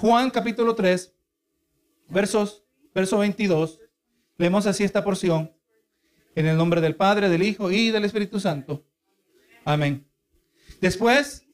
Juan capítulo 3, versos, verso 22. Leemos así esta porción. En el nombre del Padre, del Hijo y del Espíritu Santo. Amén. Después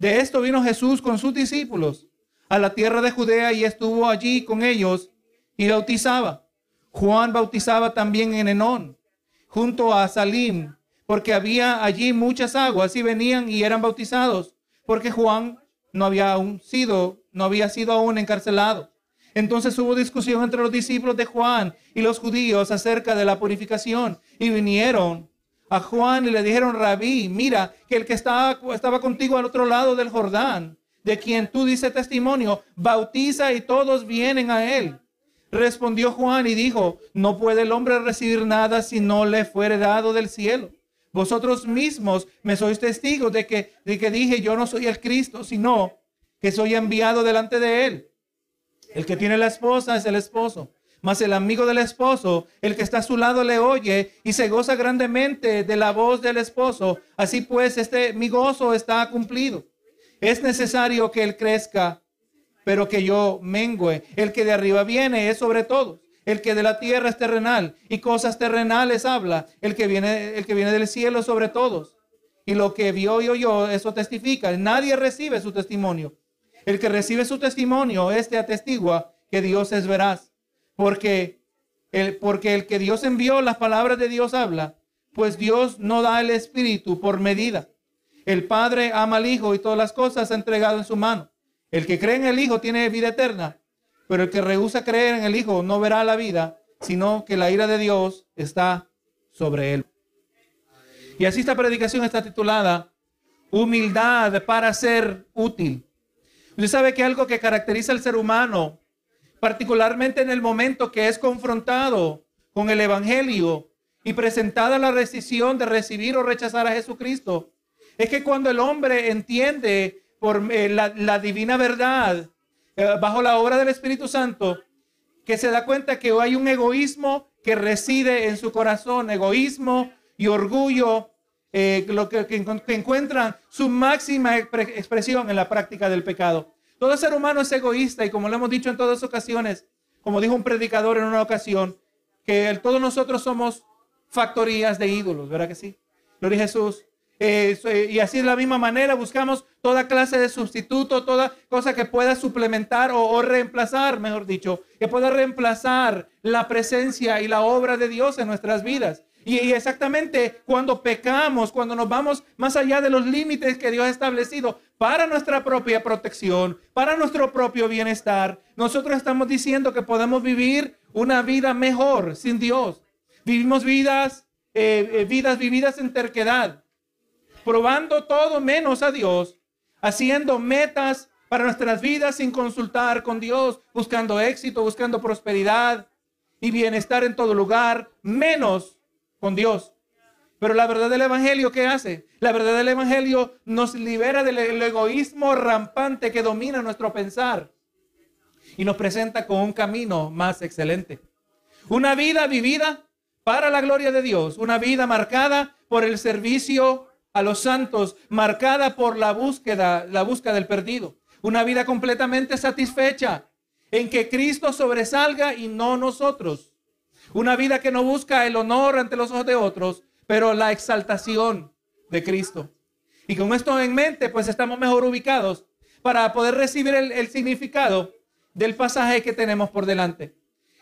de esto vino Jesús con sus discípulos a la tierra de Judea y estuvo allí con ellos y bautizaba. Juan bautizaba también en Enón, junto a Salim, porque había allí muchas aguas y venían y eran bautizados, porque Juan no había aún sido, no había sido aún encarcelado. Entonces hubo discusión entre los discípulos de Juan y los judíos acerca de la purificación y vinieron a Juan y le dijeron, rabí, mira que el que estaba, estaba contigo al otro lado del Jordán, de quien tú dices testimonio, bautiza y todos vienen a él. Respondió Juan y dijo, no puede el hombre recibir nada si no le fuere dado del cielo. Vosotros mismos me sois testigos de que, de que dije, yo no soy el Cristo, sino que soy enviado delante de él. El que tiene la esposa es el esposo. Mas el amigo del esposo, el que está a su lado, le oye y se goza grandemente de la voz del esposo. Así pues, este mi gozo está cumplido. Es necesario que él crezca, pero que yo mengüe. El que de arriba viene es sobre todos. El que de la tierra es terrenal y cosas terrenales habla. El que viene, el que viene del cielo sobre todos. Y lo que vio y oyó, eso testifica. Nadie recibe su testimonio. El que recibe su testimonio, este atestigua que Dios es veraz porque el, porque el que Dios envió, las palabras de Dios habla, pues Dios no da el Espíritu por medida. El Padre ama al Hijo y todas las cosas ha entregado en su mano. El que cree en el Hijo tiene vida eterna, pero el que rehúsa creer en el Hijo no verá la vida, sino que la ira de Dios está sobre él. Y así esta predicación está titulada Humildad para ser útil. Usted sabe que algo que caracteriza al ser humano particularmente en el momento que es confrontado con el Evangelio y presentada la decisión de recibir o rechazar a Jesucristo, es que cuando el hombre entiende por eh, la, divina verdad eh, bajo la obra del Espíritu Santo, que se da cuenta que hay un egoísmo que reside en su corazón, egoísmo y orgullo, eh, lo que, encuentran su máxima expresión en la práctica del pecado. Todo ser humano es egoísta y como lo hemos dicho en todas ocasiones, como dijo un predicador en una ocasión, que todos nosotros somos factorías de ídolos, ¿verdad que sí? Gloria a Jesús. Eh, y así de la misma manera buscamos toda clase de sustituto, toda cosa que pueda suplementar o, reemplazar, mejor dicho, que pueda reemplazar la presencia y la obra de Dios en nuestras vidas. Y, exactamente cuando pecamos, cuando nos vamos más allá de los límites que Dios ha establecido para nuestra propia protección, para nuestro propio bienestar, nosotros estamos diciendo que podemos vivir una vida mejor sin Dios. Vivimos vidas, eh, eh, vidas vividas en terquedad, probando todo menos a Dios, haciendo metas para nuestras vidas sin consultar con Dios, buscando éxito, buscando prosperidad y bienestar en todo lugar, menos con Dios. Pero la verdad del Evangelio, ¿qué hace? La verdad del Evangelio nos libera del egoísmo rampante que domina nuestro pensar y nos presenta con un camino más excelente. Una vida vivida para la gloria de Dios, una vida marcada por el servicio a los santos, marcada por la búsqueda, la búsqueda del perdido. Una vida completamente satisfecha en que Cristo sobresalga y no nosotros. Una vida que no busca el honor ante los ojos de otros, pero la exaltación de Cristo. Y con esto en mente, pues estamos mejor ubicados para poder recibir el, significado del pasaje que tenemos por delante.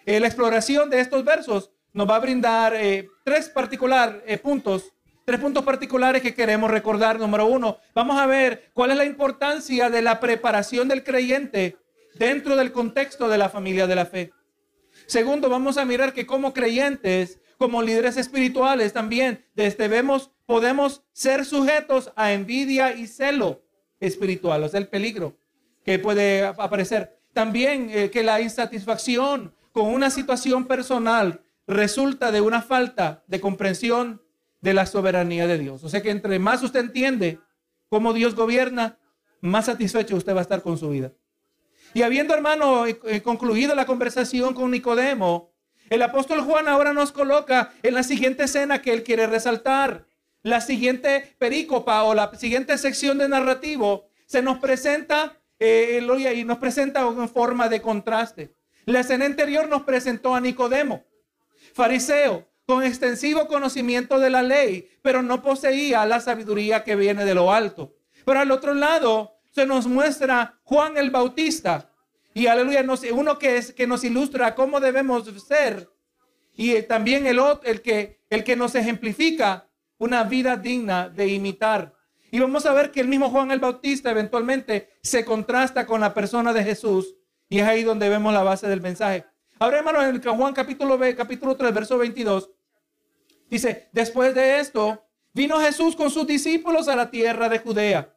Eh, la exploración de estos versos nos va a brindar eh, tres particular eh, puntos, tres puntos particulares que queremos recordar. Número uno, vamos a ver cuál es la importancia de la preparación del creyente dentro del contexto de la familia de la fe. Segundo, vamos a mirar que como creyentes, como líderes espirituales también, debemos, podemos ser sujetos a envidia y celo espiritual, o el peligro que puede aparecer. También eh, que la insatisfacción con una situación personal resulta de una falta de comprensión de la soberanía de Dios. O sea que entre más usted entiende cómo Dios gobierna, más satisfecho usted va a estar con su vida. Y habiendo, hermano, eh, eh, concluido la conversación con Nicodemo, el apóstol Juan ahora nos coloca en la siguiente escena que él quiere resaltar. La siguiente perícopa o la siguiente sección de narrativo se nos presenta eh, y nos presenta en forma de contraste. La escena anterior nos presentó a Nicodemo, fariseo, con extensivo conocimiento de la ley, pero no poseía la sabiduría que viene de lo alto. Pero al otro lado se nos muestra Juan el Bautista. Y aleluya, uno que, es, que nos ilustra cómo debemos ser. Y también el, el, que, el que nos ejemplifica una vida digna de imitar. Y vamos a ver que el mismo Juan el Bautista eventualmente se contrasta con la persona de Jesús. Y es ahí donde vemos la base del mensaje. Ahora, hermano, en Juan capítulo, capítulo 3, verso 22, dice, después de esto, vino Jesús con sus discípulos a la tierra de Judea.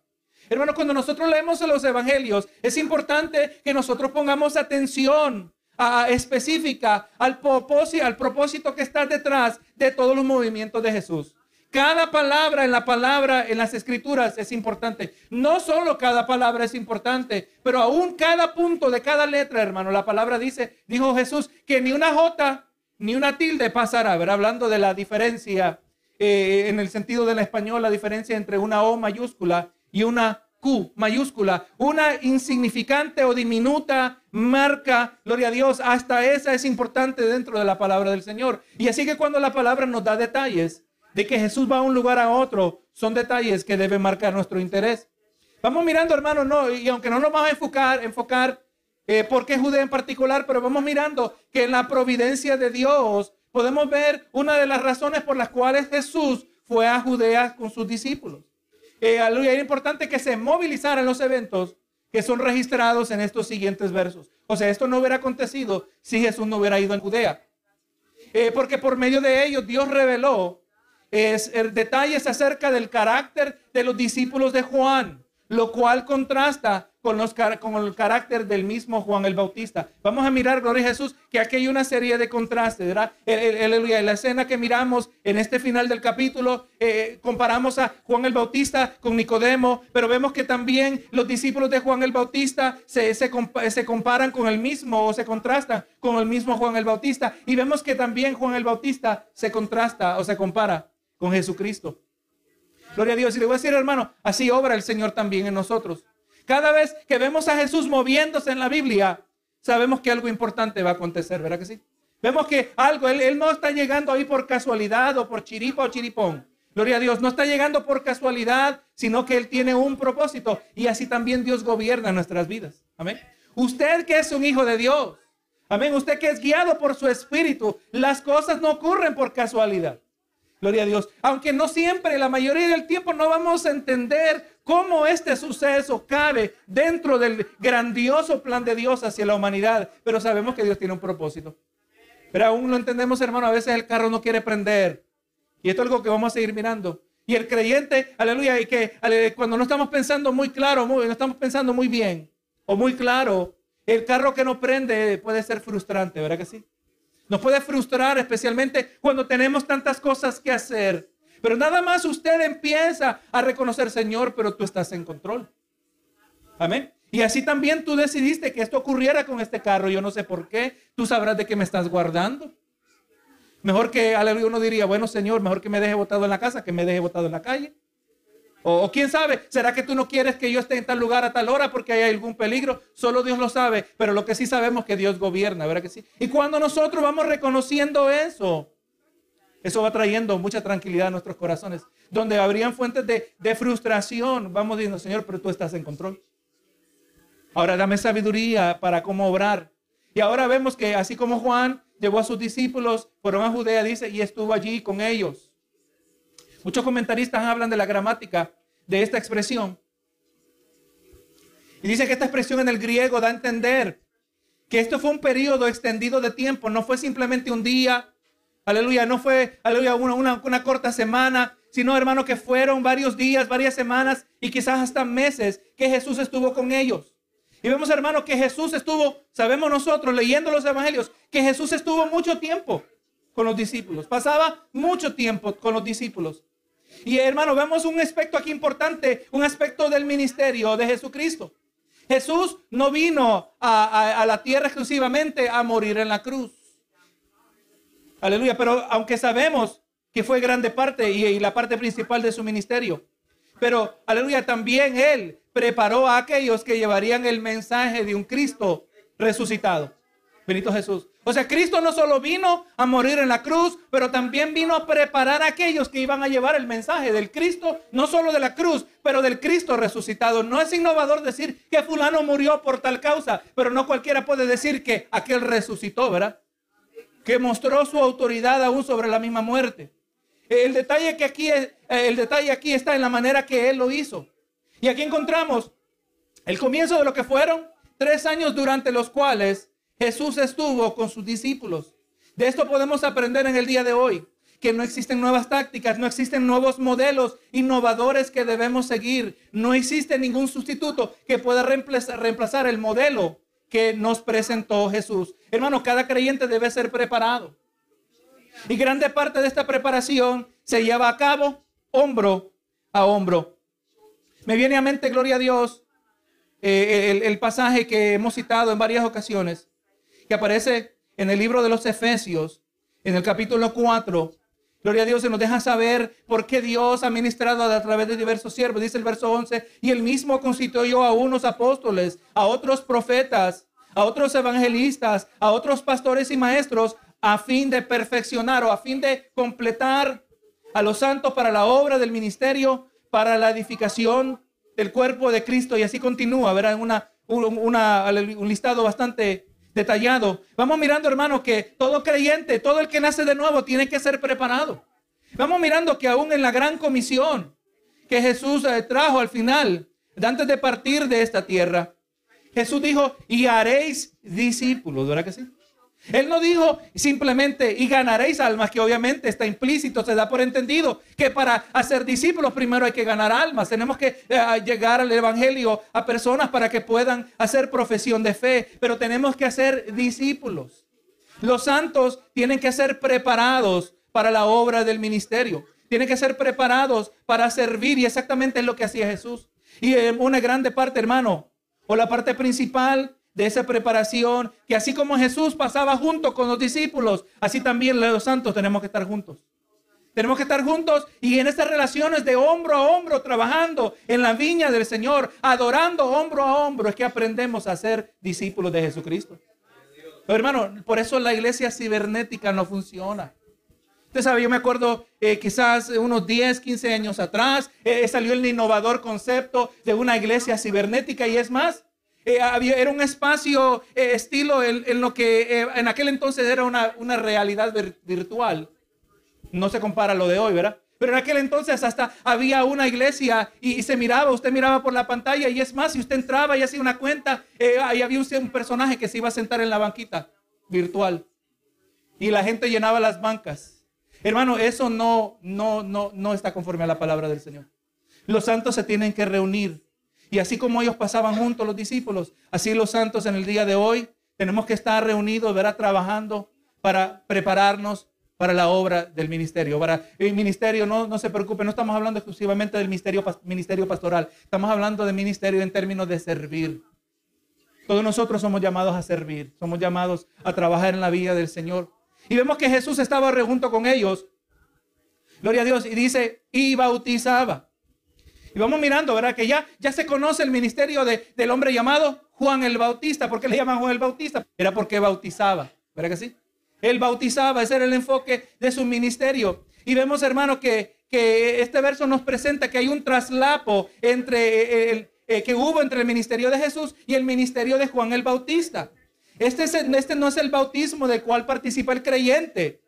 Hermano, cuando nosotros leemos los evangelios, es importante que nosotros pongamos atención a, específica al propósito, al propósito que está detrás de todos los movimientos de Jesús. Cada palabra en la palabra, en las escrituras es importante. No solo cada palabra es importante, pero aún cada punto de cada letra, hermano. La palabra dice, dijo Jesús, que ni una J ni una tilde pasará. Hablando de la diferencia eh, en el sentido del español, la diferencia entre una O mayúscula y una Q mayúscula, una insignificante o diminuta marca, gloria a Dios, hasta esa es importante dentro de la palabra del Señor. Y así que cuando la palabra nos da detalles, de que Jesús va a un lugar a otro, son detalles que deben marcar nuestro interés. Vamos mirando, hermano, no, y aunque no nos vamos a enfocar, enfocar eh, por qué Judea en particular, pero vamos mirando que en la providencia de Dios podemos ver una de las razones por las cuales Jesús fue a Judea con sus discípulos. Eh, era importante que se movilizaran los eventos que son registrados en estos siguientes versos. O sea, esto no hubiera acontecido si Jesús no hubiera ido a Judea. Eh, porque por medio de ellos Dios reveló el detalles acerca del carácter de los discípulos de Juan, lo cual contrasta con, los, con el carácter del mismo Juan el Bautista. Vamos a mirar, gloria a Jesús, que aquí hay una serie de contrastes, ¿verdad? Aleluya. La escena que miramos en este final del capítulo, eh, comparamos a Juan el Bautista con Nicodemo, pero vemos que también los discípulos de Juan el Bautista se, se, se comparan con el mismo o se contrastan con el mismo Juan el Bautista. Y vemos que también Juan el Bautista se contrasta o se compara con Jesucristo. Gloria a Dios. Y le voy a decir, hermano, así obra el Señor también en nosotros. Cada vez que vemos a Jesús moviéndose en la Biblia, sabemos que algo importante va a acontecer, ¿verdad que sí? Vemos que algo, él, él no está llegando ahí por casualidad o por chiripa o chiripón. Gloria a Dios, no está llegando por casualidad, sino que Él tiene un propósito. Y así también Dios gobierna nuestras vidas. Amén. Usted que es un hijo de Dios. Amén. Usted que es guiado por su espíritu. Las cosas no ocurren por casualidad. Gloria a Dios. Aunque no siempre, la mayoría del tiempo no vamos a entender cómo este suceso cabe dentro del grandioso plan de Dios hacia la humanidad. Pero sabemos que Dios tiene un propósito. Pero aún lo entendemos, hermano. A veces el carro no quiere prender. Y esto es algo que vamos a seguir mirando. Y el creyente, aleluya, y que cuando no estamos pensando muy claro, no estamos pensando muy bien o muy claro, el carro que no prende puede ser frustrante, ¿verdad que sí? Nos puede frustrar, especialmente cuando tenemos tantas cosas que hacer. Pero nada más usted empieza a reconocer, Señor, pero tú estás en control. Amén. Y así también tú decidiste que esto ocurriera con este carro. Yo no sé por qué. Tú sabrás de qué me estás guardando. Mejor que, uno diría, bueno, Señor, mejor que me deje botado en la casa que me deje botado en la calle. O, quién sabe, ¿será que tú no quieres que yo esté en tal lugar a tal hora porque hay algún peligro? Solo Dios lo sabe, pero lo que sí sabemos es que Dios gobierna, ¿verdad que sí? Y cuando nosotros vamos reconociendo eso, eso va trayendo mucha tranquilidad a nuestros corazones. Donde habrían fuentes de, de frustración, vamos diciendo, Señor, pero tú estás en control. Ahora dame sabiduría para cómo obrar. Y ahora vemos que así como Juan llevó a sus discípulos, fueron a Judea, dice, y estuvo allí con ellos. Muchos comentaristas hablan de la gramática de esta expresión. Y dice que esta expresión en el griego da a entender que esto fue un periodo extendido de tiempo, no fue simplemente un día, aleluya, no fue, aleluya, una, una corta semana, sino hermano que fueron varios días, varias semanas y quizás hasta meses que Jesús estuvo con ellos. Y vemos hermano que Jesús estuvo, sabemos nosotros leyendo los evangelios, que Jesús estuvo mucho tiempo con los discípulos, pasaba mucho tiempo con los discípulos. Y hermano, vemos un aspecto aquí importante, un aspecto del ministerio de Jesucristo. Jesús no vino a, la tierra exclusivamente a morir en la cruz. Aleluya, pero aunque sabemos que fue grande parte y, la parte principal de su ministerio, pero aleluya, también Él preparó a aquellos que llevarían el mensaje de un Cristo resucitado. Benito Jesús. O sea, Cristo no solo vino a morir en la cruz, pero también vino a preparar a aquellos que iban a llevar el mensaje del Cristo, no solo de la cruz, pero del Cristo resucitado. No es innovador decir que fulano murió por tal causa, pero no cualquiera puede decir que aquel resucitó, ¿verdad? Que mostró su autoridad aún sobre la misma muerte. El detalle que aquí el detalle aquí está en la manera que él lo hizo. Y aquí encontramos el comienzo de lo que fueron tres años durante los cuales Jesús estuvo con sus discípulos. De esto podemos aprender en el día de hoy, que no existen nuevas tácticas, no existen nuevos modelos innovadores que debemos seguir. No existe ningún sustituto que pueda reemplazar, el modelo que nos presentó Jesús. Hermano, cada creyente debe ser preparado. Y grande parte de esta preparación se lleva a cabo hombro a hombro. Me viene a mente, gloria a Dios, eh, el pasaje que hemos citado en varias ocasiones que aparece en el libro de los Efesios, en el capítulo 4. Gloria a Dios, se nos deja saber por qué Dios ha ministrado a través de diversos siervos. Dice el verso 11, y el mismo constituyó a unos apóstoles, a otros profetas, a otros evangelistas, a otros pastores y maestros, a fin de perfeccionar o a fin de completar a los santos para la obra del ministerio, para la edificación del cuerpo de Cristo. Y así continúa, verá, una, una, un listado bastante detallado. Vamos mirando, hermano, que todo creyente, todo el que nace de nuevo, tiene que ser preparado. Vamos mirando que aún en la gran comisión que Jesús eh, trajo al final, antes de partir de esta tierra, Jesús dijo, y haréis discípulos, ¿verdad que sí? Él no dijo simplemente y ganaréis almas, que obviamente está implícito, se da por entendido que para hacer discípulos primero hay que ganar almas. Tenemos que eh, llegar al Evangelio a personas para que puedan hacer profesión de fe, pero tenemos que hacer discípulos. Los santos tienen que ser preparados para la obra del ministerio. Tienen que ser preparados para servir y exactamente es lo que hacía Jesús. Y en una grande parte, hermano, o la parte principal de esa preparación, que así como Jesús pasaba junto con los discípulos, así también los santos tenemos que estar juntos. Tenemos que estar juntos y en estas relaciones de hombro a hombro, trabajando en la viña del Señor, adorando hombro a hombro, es que aprendemos a ser discípulos de Jesucristo. Pero hermano, por eso la iglesia cibernética no funciona. Usted sabe, yo me acuerdo eh, quizás unos 10, 15 años atrás, eh, salió el innovador concepto de una iglesia cibernética y es más, eh, era un espacio eh, estilo en, lo que eh, en aquel entonces era una, realidad virtual. No se compara a lo de hoy, ¿verdad? Pero en aquel entonces hasta había una iglesia y, se miraba, usted miraba por la pantalla y es más, si usted entraba y hacía una cuenta, ahí había un, un personaje que se iba a sentar en la banquita virtual y la gente llenaba las bancas. Hermano, eso no, no, no, no está conforme a la palabra del Señor. Los santos se tienen que reunir y así como ellos pasaban juntos los discípulos, así los santos en el día de hoy tenemos que estar reunidos, verá, trabajando para prepararnos para la obra del ministerio. Para el ministerio, no, no se preocupe, no estamos hablando exclusivamente del ministerio, ministerio pastoral, estamos hablando de ministerio en términos de servir. Todos nosotros somos llamados a servir, somos llamados a trabajar en la vida del Señor. Y vemos que Jesús estaba junto con ellos, gloria a Dios, y dice, y bautizaba. Y vamos mirando, ¿verdad? Que ya, ya se conoce el ministerio de, del hombre llamado Juan el Bautista. ¿Por qué le llaman Juan el Bautista? Era porque bautizaba, ¿verdad que sí? Él bautizaba, ese era el enfoque de su ministerio. Y vemos, hermano, que, que este verso nos presenta que hay un traslapo entre el, eh, que hubo entre el ministerio de Jesús y el ministerio de Juan el Bautista. Este, es, este no es el bautismo del cual participa el creyente.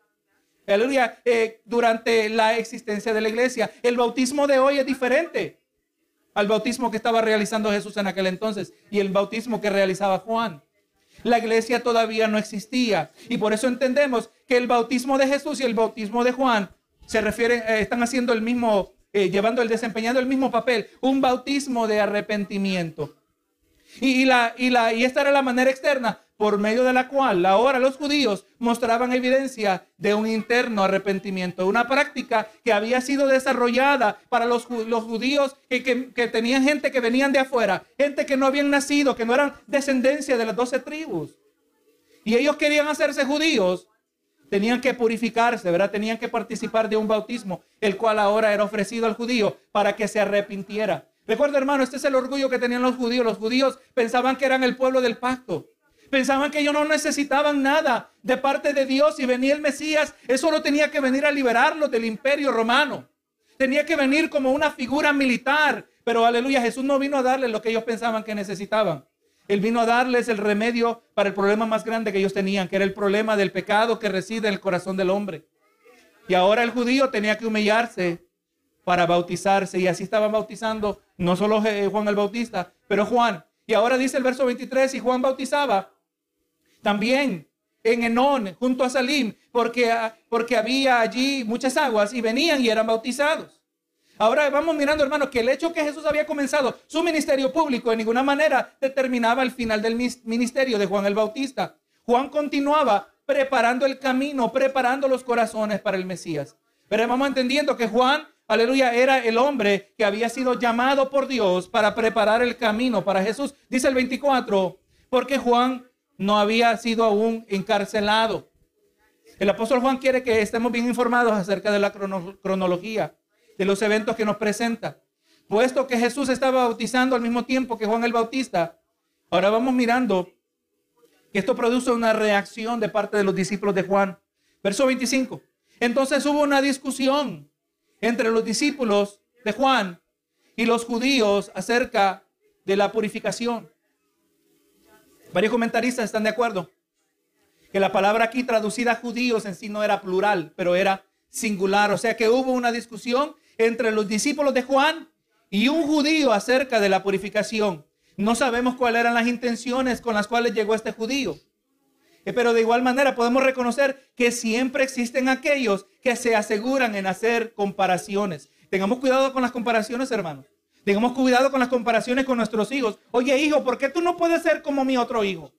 Aleluya. Eh, durante la existencia de la iglesia. El bautismo de hoy es diferente al bautismo que estaba realizando Jesús en aquel entonces y el bautismo que realizaba Juan. La iglesia todavía no existía y por eso entendemos que el bautismo de Jesús y el bautismo de Juan se refieren, eh, están haciendo el mismo, eh, llevando el desempeñando el mismo papel, un bautismo de arrepentimiento. Y, la, y, la, y esta era la manera externa por medio de la cual ahora los judíos mostraban evidencia de un interno arrepentimiento, una práctica que había sido desarrollada para los, judíos que, que, tenían gente que venían de afuera, gente que no habían nacido, que no eran descendencia de las doce tribus. Y ellos querían hacerse judíos, tenían que purificarse, ¿verdad? Tenían que participar de un bautismo, el cual ahora era ofrecido al judío para que se arrepintiera. Recuerda, hermano, este es el orgullo que tenían los judíos. Los judíos pensaban que eran el pueblo del pacto. Pensaban que ellos no necesitaban nada de parte de Dios y venía el Mesías. Eso no tenía que venir a liberarlos del imperio romano. Tenía que venir como una figura militar. Pero aleluya, Jesús no vino a darles lo que ellos pensaban que necesitaban. Él vino a darles el remedio para el problema más grande que ellos tenían, que era el problema del pecado que reside en el corazón del hombre. Y ahora el judío tenía que humillarse para bautizarse. Y así estaban bautizando no solo Juan el Bautista, pero Juan. Y ahora dice el verso 23, y Juan bautizaba también en Enón, junto a Salim, porque, porque había allí muchas aguas y venían y eran bautizados. Ahora vamos mirando, hermanos, que el hecho que Jesús había comenzado su ministerio público en ninguna manera determinaba el final del ministerio de Juan el Bautista. Juan continuaba preparando el camino, preparando los corazones para el Mesías. Pero vamos entendiendo que Juan, aleluya, era el hombre que había sido llamado por Dios para preparar el camino para Jesús. Dice el 24, porque Juan no había sido aún encarcelado. El apóstol Juan quiere que estemos bien informados acerca de la cronología de los eventos que nos presenta. Puesto que Jesús estaba bautizando al mismo tiempo que Juan el Bautista, ahora vamos mirando que esto produce una reacción de parte de los discípulos de Juan. Verso 25. Entonces hubo una discusión entre los discípulos de Juan y los judíos acerca de la purificación. Varios comentaristas están de acuerdo que la palabra aquí traducida a judíos en sí no era plural, pero era singular. O sea que hubo una discusión entre los discípulos de Juan y un judío acerca de la purificación. No sabemos cuáles eran las intenciones con las cuales llegó este judío. Eh, pero de igual manera podemos reconocer que siempre existen aquellos que se aseguran en hacer comparaciones. Tengamos cuidado con las comparaciones, hermanos. Tengamos cuidado con las comparaciones con nuestros hijos. Oye, hijo, ¿por qué tú no puedes ser como mi otro hijo?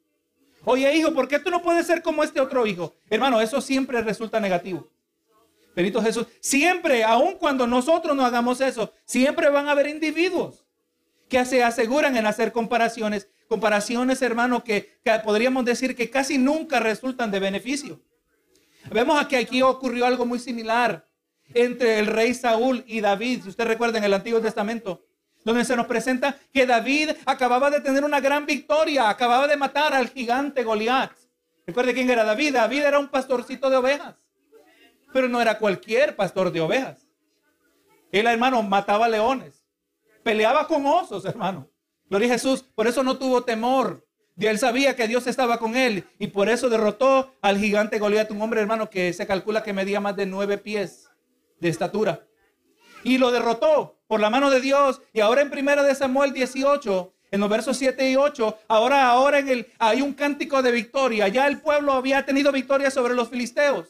Oye, hijo, ¿por qué tú no puedes ser como este otro hijo? Hermano, eso siempre resulta negativo. Benito Jesús, siempre, aun cuando nosotros no hagamos eso, siempre van a haber individuos que se aseguran en hacer comparaciones, comparaciones, hermano, que, podríamos decir que casi nunca resultan de beneficio. Vemos que aquí ocurrió algo muy similar entre el rey Saúl y David, si usted recuerda en el Antiguo Testamento, donde se nos presenta que David acababa de tener una gran victoria, acababa de matar al gigante Goliat. Recuerde quién era David. David era un pastorcito de ovejas. Pero no era cualquier pastor de ovejas. Él, hermano, mataba leones. Peleaba con osos, hermano. Gloria a Jesús. Por eso no tuvo temor. Él sabía que Dios estaba con él. Y por eso derrotó al gigante Goliat, un hombre, hermano, que se calcula que medía más de nueve pies de estatura. Y lo derrotó por la mano de Dios. Y ahora en primera de Samuel 18, en los versos 7 y 8, ahora, ahora en el, hay un cántico de victoria. Ya el pueblo había tenido victoria sobre los filisteos.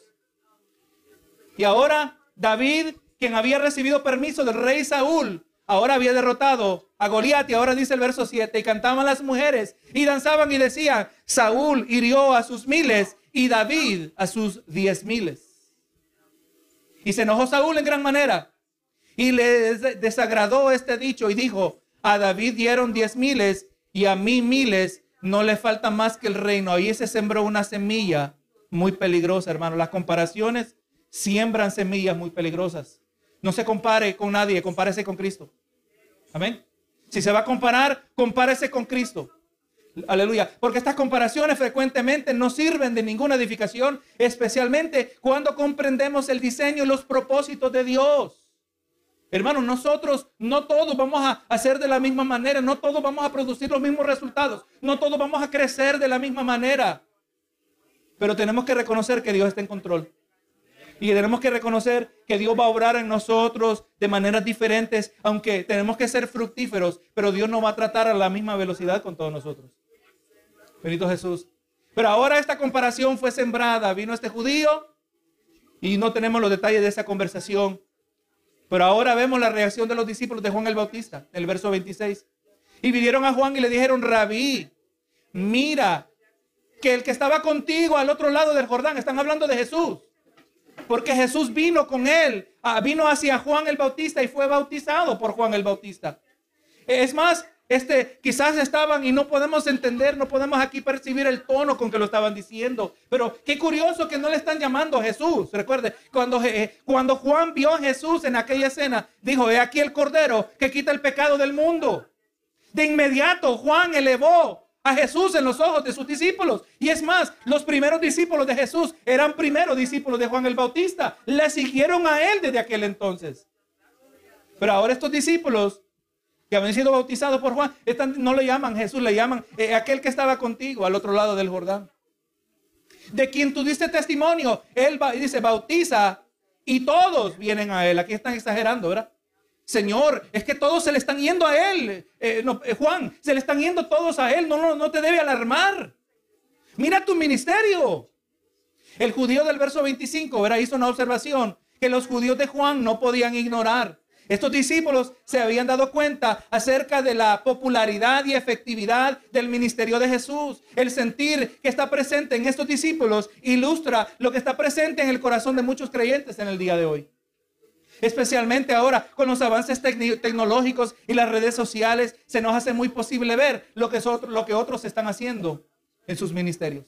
Y ahora David, quien había recibido permiso del rey Saúl, ahora había derrotado a Goliat. Y ahora dice el verso 7, y cantaban las mujeres y danzaban y decían, Saúl hirió a sus miles y David a sus diez miles. Y se enojó Saúl en gran manera y le desagradó este dicho y dijo, a David dieron diez miles y a mí miles, no le falta más que el reino. Ahí se sembró una semilla muy peligrosa, hermano. Las comparaciones siembran semillas muy peligrosas. No se compare con nadie, compárese con Cristo. Amén. Si se va a comparar, compárese con Cristo. Aleluya. Porque estas comparaciones frecuentemente no sirven de ninguna edificación, especialmente cuando comprendemos el diseño y los propósitos de Dios. Hermanos, nosotros no todos vamos a hacer de la misma manera, no todos vamos a producir los mismos resultados, no todos vamos a crecer de la misma manera. Pero tenemos que reconocer que Dios está en control. Y tenemos que reconocer que Dios va a obrar en nosotros de maneras diferentes, aunque tenemos que ser fructíferos, pero Dios no va a tratar a la misma velocidad con todos nosotros. Benito Jesús. Pero ahora esta comparación fue sembrada. Vino este judío y no tenemos los detalles de esa conversación. Pero ahora vemos la reacción de los discípulos de Juan el Bautista, el verso 26. Y vinieron a Juan y le dijeron, rabí, mira que el que estaba contigo al otro lado del Jordán, están hablando de Jesús. Porque Jesús vino con él, ah, vino hacia Juan el Bautista y fue bautizado por Juan el Bautista. Es más, Este, quizás estaban y no podemos entender, no podemos aquí percibir el tono con que lo estaban diciendo. Pero qué curioso que no le están llamando a Jesús. Recuerde, cuando, eh, cuando Juan vio a Jesús en aquella escena, dijo, he aquí el Cordero que quita el pecado del mundo. De inmediato Juan elevó a Jesús en los ojos de sus discípulos. Y es más, los primeros discípulos de Jesús eran primeros discípulos de Juan el Bautista. Le siguieron a él desde aquel entonces. Pero ahora estos discípulos que habían sido bautizados por Juan, no le llaman Jesús, le llaman eh, aquel que estaba contigo al otro lado del Jordán. De quien tú diste testimonio, él dice, bautiza y todos vienen a él. Aquí están exagerando, ¿verdad? Señor, es que todos se le están yendo a él. Eh, eh, Juan, se le están yendo todos a él. No, no, no te debe alarmar. Mira tu ministerio. El judío del verso 25, ¿verdad? Hizo una observación que los judíos de Juan no podían ignorar. Estos discípulos se habían dado cuenta acerca de la popularidad y efectividad del ministerio de Jesús. El sentir que está presente en estos discípulos ilustra lo que está presente en el corazón de muchos creyentes en el día de hoy. Especialmente ahora con los avances tecnológicos y las redes sociales, se nos hace muy posible ver lo que, otros están haciendo en sus ministerios.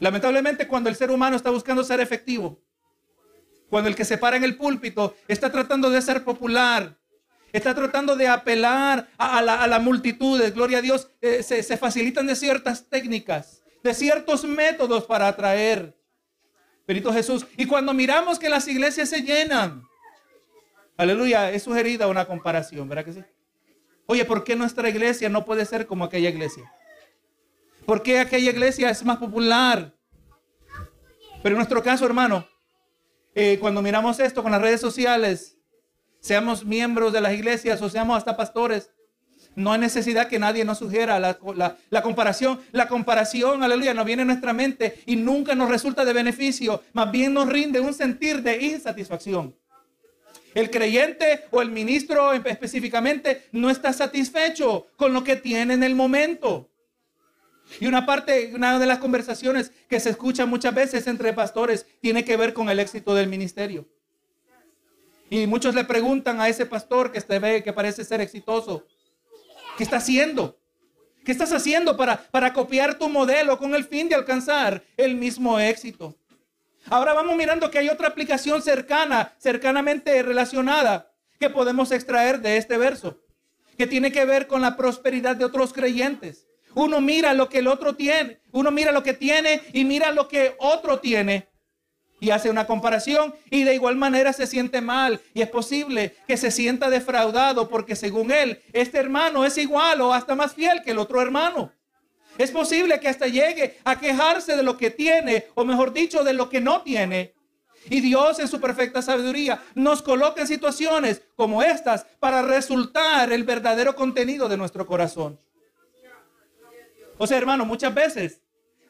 Lamentablemente cuando el ser humano está buscando ser efectivo, cuando el que se para en el púlpito está tratando de ser popular, está tratando de apelar a, la, a multitudes, gloria a Dios, eh, se, se facilitan de ciertas técnicas, de ciertos métodos para atraer. Benito Jesús. Y cuando miramos que las iglesias se llenan, aleluya, es sugerida una comparación, ¿verdad que sí? Oye, ¿por qué nuestra iglesia no puede ser como aquella iglesia? ¿Por qué aquella iglesia es más popular? Pero en nuestro caso, hermano, eh, cuando miramos esto con las redes sociales, seamos miembros de las iglesias o seamos hasta pastores, no hay necesidad que nadie nos sugiera la, comparación. La comparación, aleluya, no viene en nuestra mente y nunca nos resulta de beneficio. Más bien nos rinde un sentir de insatisfacción. El creyente o el ministro específicamente no está satisfecho con lo que tiene en el momento. Y una parte, una de las conversaciones que se escucha muchas veces entre pastores tiene que ver con el éxito del ministerio. Y muchos le preguntan a ese pastor que se ve que parece ser exitoso, ¿qué está haciendo? ¿Qué estás haciendo para, para copiar tu modelo con el fin de alcanzar el mismo éxito? Ahora vamos mirando que hay otra aplicación cercana, cercanamente relacionada, que podemos extraer de este verso, que tiene que ver con la prosperidad de otros creyentes. Uno mira lo que el otro tiene, uno mira lo que tiene y mira lo que otro tiene. Y hace una comparación y de igual manera se siente mal. Y es posible que se sienta defraudado porque según él, este hermano es igual o hasta más fiel que el otro hermano. Es posible que hasta llegue a quejarse de lo que tiene, o mejor dicho, de lo que no tiene. Y Dios en su perfecta sabiduría nos coloca en situaciones como estas para resultar el verdadero contenido de nuestro corazón. O sea, hermano, muchas veces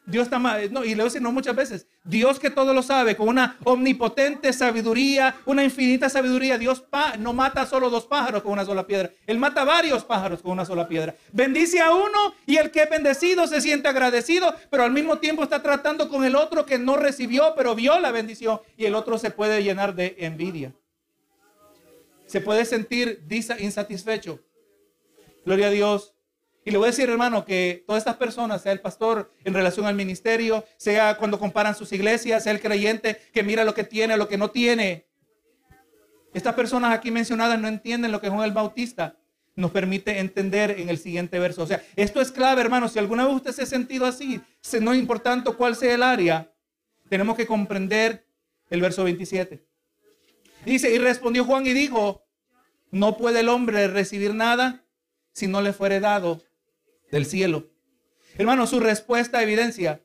Dios está no, y le voy a decir no muchas veces, Dios que todo lo sabe, con una omnipotente sabiduría, una infinita sabiduría, Dios no mata solo dos pájaros con una sola piedra, Él mata varios pájaros con una sola piedra. Bendice a uno y el que es bendecido se siente agradecido, pero al mismo tiempo está tratando con el otro que no recibió, pero vio la bendición y el otro se puede llenar de envidia. Se puede sentir insatisfecho. Gloria a Dios. Y le voy a decir, hermano, que todas estas personas, sea el pastor en relación al ministerio, sea cuando comparan sus iglesias, sea el creyente que mira lo que tiene, lo que no tiene. Estas personas aquí mencionadas no entienden lo que Juan el Bautista nos permite entender en el siguiente verso. O sea, esto es clave, hermano. Si alguna vez usted se ha sentido así, no importante cuál sea el área, tenemos que comprender el verso 27. Dice, y respondió Juan y dijo, no puede el hombre recibir nada si no le fuere dado del cielo. Hermano, su respuesta evidencia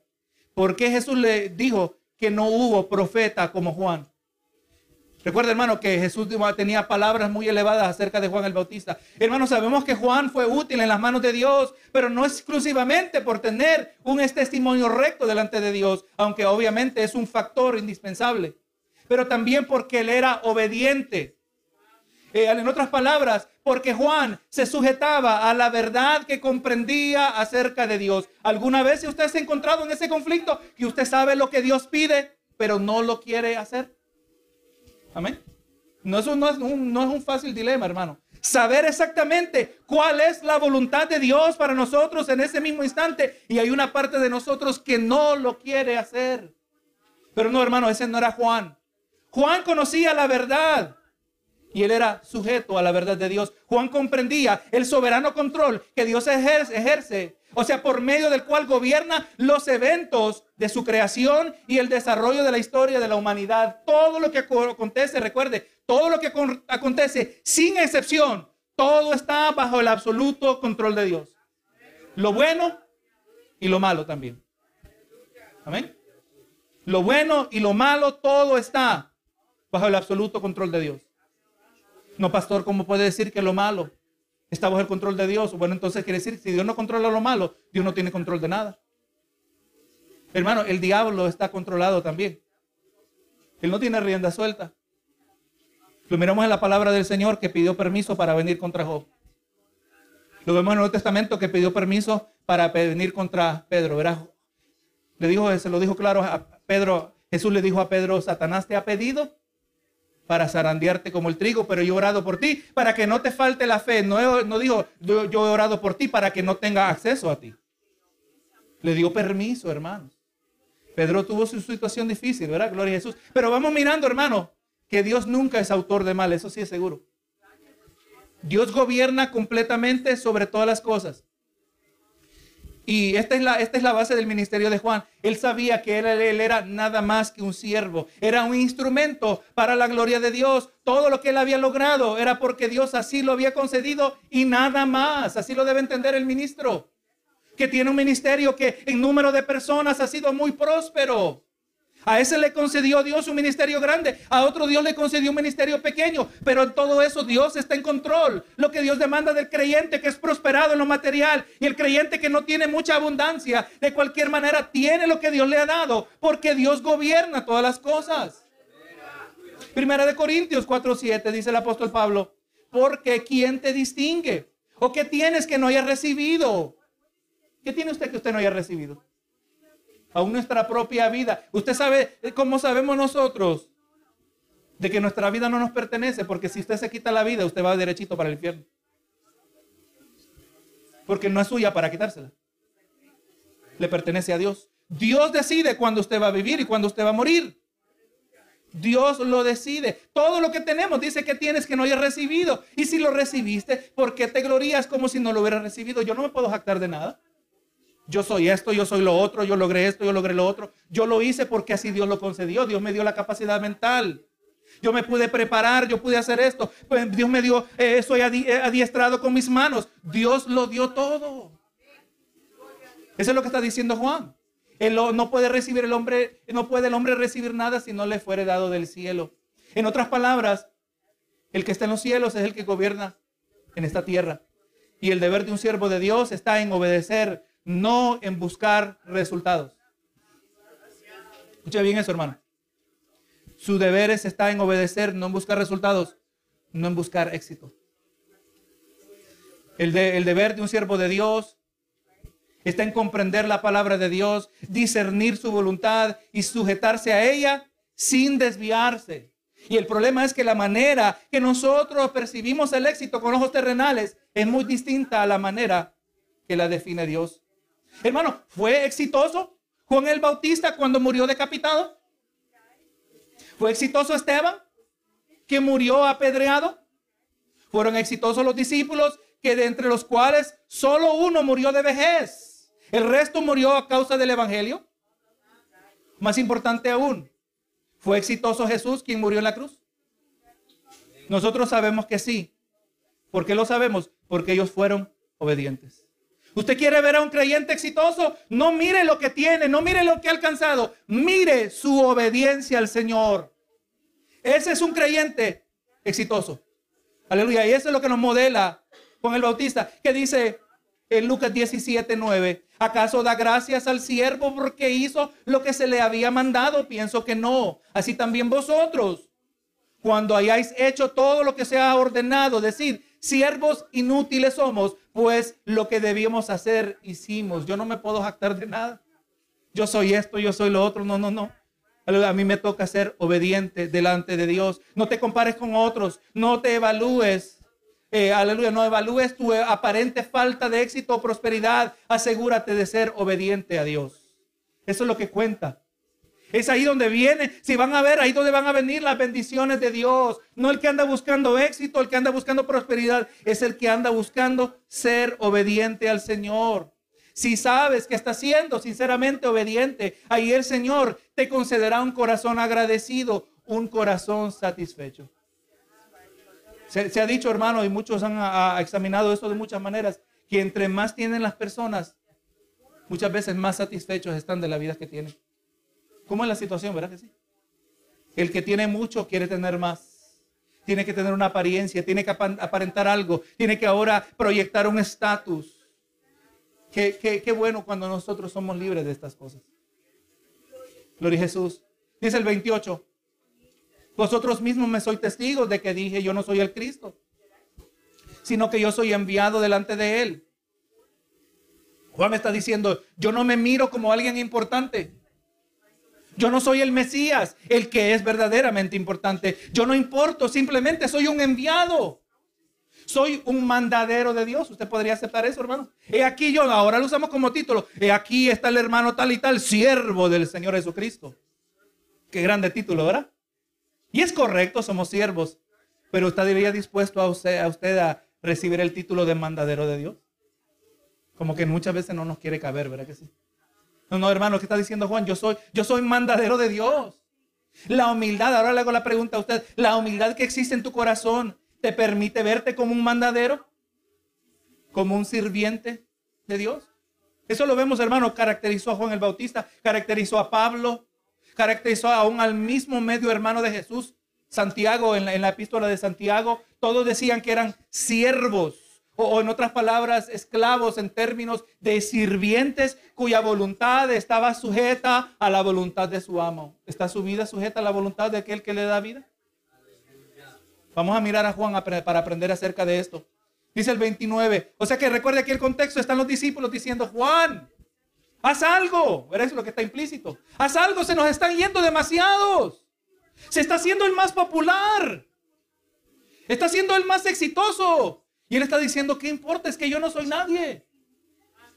por qué Jesús le dijo que no hubo profeta como Juan. Recuerda, hermano, que Jesús tenía palabras muy elevadas acerca de Juan el Bautista. Hermano, sabemos que Juan fue útil en las manos de Dios, pero no exclusivamente por tener un testimonio recto delante de Dios, aunque obviamente es un factor indispensable, pero también porque él era obediente. Eh, en otras palabras, porque Juan se sujetaba a la verdad que comprendía acerca de Dios. ¿Alguna vez usted se ha encontrado en ese conflicto que usted sabe lo que Dios pide, pero no lo quiere hacer? Amén. No no es un, no es un fácil dilema, hermano. saber exactamente cuál es la voluntad de Dios para nosotros en ese mismo instante. Y hay una parte de nosotros que no lo quiere hacer. Pero no, hermano, ese no era Juan. Juan conocía la verdad y él era sujeto a la verdad de Dios. Juan comprendía el soberano control que Dios ejerce, o sea, por medio del cual gobierna los eventos de su creación y el desarrollo de la historia de la humanidad. Todo lo que acontece, recuerde, todo lo que acontece, sin excepción, todo está bajo el absoluto control de Dios. Lo bueno y lo malo también. Amén. Lo bueno y lo malo, todo está bajo el absoluto control de Dios. No, pastor, ¿cómo puede decir que lo malo está bajo el control de Dios? Bueno, entonces quiere decir, si Dios no controla lo malo, Dios no tiene control de nada. Hermano, el diablo está controlado también. Él no tiene rienda suelta. Lo miramos en la palabra del Señor que pidió permiso para venir contra Job. Lo vemos en el Nuevo Testamento que pidió permiso para venir contra Pedro. ¿verdad? Le dijo, se lo dijo claro a Pedro. Jesús le dijo a Pedro, Satanás te ha pedido para zarandearte como el trigo, pero yo he orado por ti para que no te falte la fe. No, dijo, yo, yo, he orado por ti para que no tenga acceso a ti. Le dio permiso, hermanos. Pedro tuvo su situación difícil, ¿verdad? Gloria a Jesús. Pero vamos mirando, hermano, que Dios nunca es autor de mal, eso sí es seguro. Dios gobierna completamente sobre todas las cosas. Y esta es, la, esta es la base del ministerio de Juan. Él sabía que él, él, era nada más que un siervo. Era un instrumento para la gloria de Dios. Todo lo que él había logrado era porque Dios así lo había concedido y nada más. Así lo debe entender el ministro. Que tiene un ministerio que en número de personas ha sido muy próspero. A ese le concedió Dios un ministerio grande, a otro Dios le concedió un ministerio pequeño, pero en todo eso Dios está en control. Lo que Dios demanda del creyente que es prosperado en lo material y el creyente que no tiene mucha abundancia, de cualquier manera tiene lo que Dios le ha dado, porque Dios gobierna todas las cosas. Primera de Corintios 4:7 dice el apóstol Pablo, porque ¿quién te distingue? ¿O qué tienes que no haya recibido? ¿Qué tiene usted que usted no haya recibido? Aún nuestra propia vida. Usted sabe cómo sabemos nosotros de que nuestra vida no nos pertenece, porque si usted se quita la vida, usted va derechito para el infierno. Porque no es suya para quitársela. Le pertenece a Dios. Dios decide cuándo usted va a vivir y cuándo usted va a morir. Dios lo decide. Todo lo que tenemos dice que tienes que no hayas recibido. Y si lo recibiste, ¿por qué te glorías como si no lo hubieras recibido? Yo no me puedo jactar de nada. Yo soy esto, yo soy lo otro, yo logré esto, yo logré lo otro. Yo lo hice porque así Dios lo concedió. Dios me dio la capacidad mental. Yo me pude preparar, yo pude hacer esto. Pues Dios me dio, eh, soy eh, adiestrado con mis manos. Dios lo dio todo. Eso es lo que está diciendo Juan. Él no puede recibir el hombre, no puede el hombre recibir nada si no le fuere dado del cielo. En otras palabras, el que está en los cielos es el que gobierna en esta tierra. Y el deber de un siervo de Dios está en obedecer no en buscar resultados. Escucha bien eso, hermano. Su deber está en obedecer, no en buscar resultados, no en buscar éxito. El, el deber de un siervo de Dios está en comprender la palabra de Dios, discernir su voluntad y sujetarse a ella sin desviarse. Y el problema es que la manera que nosotros percibimos el éxito con ojos terrenales es muy distinta a la manera que la define Dios. Hermano, ¿fue exitoso Juan el Bautista cuando murió decapitado? ¿Fue exitoso Esteban que murió apedreado? ¿Fueron exitosos los discípulos que de entre los cuales solo uno murió de vejez? ¿El resto murió a causa del Evangelio? Más importante aún, ¿fue exitoso Jesús quien murió en la cruz? Nosotros sabemos que sí. ¿Por qué lo sabemos? Porque ellos fueron obedientes. Usted quiere ver a un creyente exitoso, no mire lo que tiene, no mire lo que ha alcanzado, mire su obediencia al Señor. Ese es un creyente exitoso. Aleluya. Y eso es lo que nos modela con el Bautista, que dice en Lucas 17, 9. ¿Acaso da gracias al siervo porque hizo lo que se le había mandado? Pienso que no. Así también vosotros. Cuando hayáis hecho todo lo que se ha ordenado, decir, siervos inútiles somos, pues lo que debíamos hacer hicimos. Yo no me puedo jactar de nada. Yo soy esto, yo soy lo otro. No, no, no. A mí me toca ser obediente delante de Dios. No te compares con otros. No te evalúes eh, aleluya, no evalúes tu aparente falta de éxito o prosperidad. Asegúrate de ser obediente a Dios. Eso es lo que cuenta. Es ahí donde viene, si van a ver, ahí donde van a venir las bendiciones de Dios. No el que anda buscando éxito, el que anda buscando prosperidad, es el que anda buscando ser obediente al Señor. Si sabes que estás siendo sinceramente obediente, ahí el Señor te concederá un corazón agradecido, un corazón satisfecho. Se, ha dicho, hermano, y muchos han examinado esto de muchas maneras, que entre más tienen las personas, muchas veces más satisfechos están de la vida que tienen. ¿Cómo es la situación, verdad que sí? El que tiene mucho quiere tener más. Tiene que tener una apariencia, tiene que aparentar algo, tiene que ahora proyectar un estatus. Qué, bueno cuando nosotros somos libres de estas cosas. Gloria a Jesús. Dice el 28. Vosotros mismos me sois testigos de que dije, yo no soy el Cristo, sino que yo soy enviado delante de Él. Juan está diciendo, yo no me miro como alguien importante. Yo no soy el Mesías, el que es verdaderamente importante. Yo no importo, simplemente soy un enviado. Soy un mandadero de Dios. Usted podría aceptar eso, hermano. He aquí yo, ahora lo usamos como título. He aquí está el hermano tal y tal, siervo del Señor Jesucristo. Qué grande título, ¿verdad? Y es correcto, somos siervos. Pero usted diría dispuesto a usted, a usted a recibir el título de mandadero de Dios. Como que muchas veces no nos quiere caber, ¿verdad que sí? No, no, hermano, ¿qué está diciendo Juan? Yo soy, yo soy mandadero de Dios. La humildad, ahora le hago la pregunta a usted, la humildad que existe en tu corazón, ¿Te permite verte como un mandadero? ¿Como un sirviente de Dios? Eso lo vemos, hermano, caracterizó a Juan el Bautista, caracterizó a Pablo, caracterizó aún al mismo medio hermano de Jesús, Santiago, en la, en la epístola de Santiago. Todos decían que eran siervos, o, en otras palabras, esclavos en términos de sirvientes cuya voluntad estaba sujeta a la voluntad de su amo. ¿Está su vida sujeta a la voluntad de aquel que le da vida? Vamos a mirar a Juan para aprender acerca de esto. Dice el 29. O sea que recuerde aquí el contexto. Están los discípulos diciendo, Juan, haz algo. Eso es lo que está implícito. Haz algo, se nos están yendo demasiados. Se está haciendo el más popular. Está siendo el más exitoso. Y él está diciendo, ¿qué importa? Es que yo no soy nadie.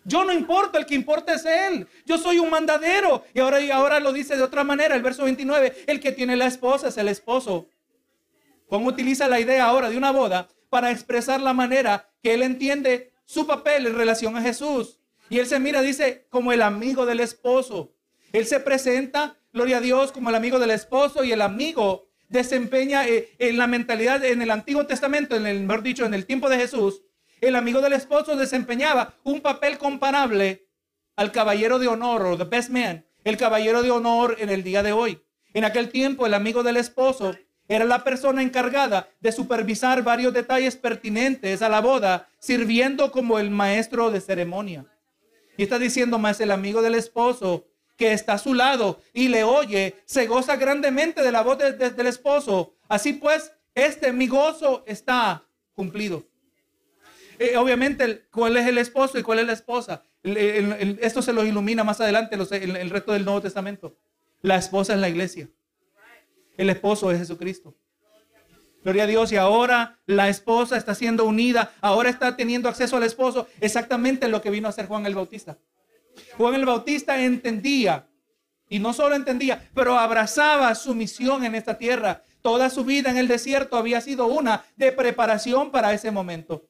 Yo no importa, el que importa es Él. Yo soy un mandadero. Y ahora, y ahora lo dice de otra manera, el verso 29. El que tiene la esposa es el esposo. Juan utiliza la idea ahora de una boda para expresar la manera que él entiende su papel en relación a Jesús. Y él se mira, dice, como el amigo del esposo. Él se presenta, gloria a Dios, como el amigo del esposo y el amigo desempeña eh, en la mentalidad en el Antiguo Testamento, en el mejor dicho, en el tiempo de Jesús, el amigo del esposo desempeñaba un papel comparable al caballero de honor o the best man, el caballero de honor en el día de hoy. En aquel tiempo el amigo del esposo era la persona encargada de supervisar varios detalles pertinentes a la boda, sirviendo como el maestro de ceremonia. Y está diciendo más el amigo del esposo que está a su lado y le oye, se goza grandemente de la voz del esposo. Así pues, este mi gozo está cumplido. Eh, obviamente, ¿cuál es el esposo y cuál es la esposa? esto se los ilumina más adelante el resto del Nuevo Testamento. La esposa es la iglesia. El esposo es Jesucristo. Gloria a Dios. Y ahora la esposa está siendo unida. Ahora está teniendo acceso al esposo. Exactamente lo que vino a hacer Juan el Bautista. Juan el Bautista entendía. Y no solo entendía, pero abrazaba su misión en esta tierra. Toda su vida en el desierto había sido una de preparación para ese momento.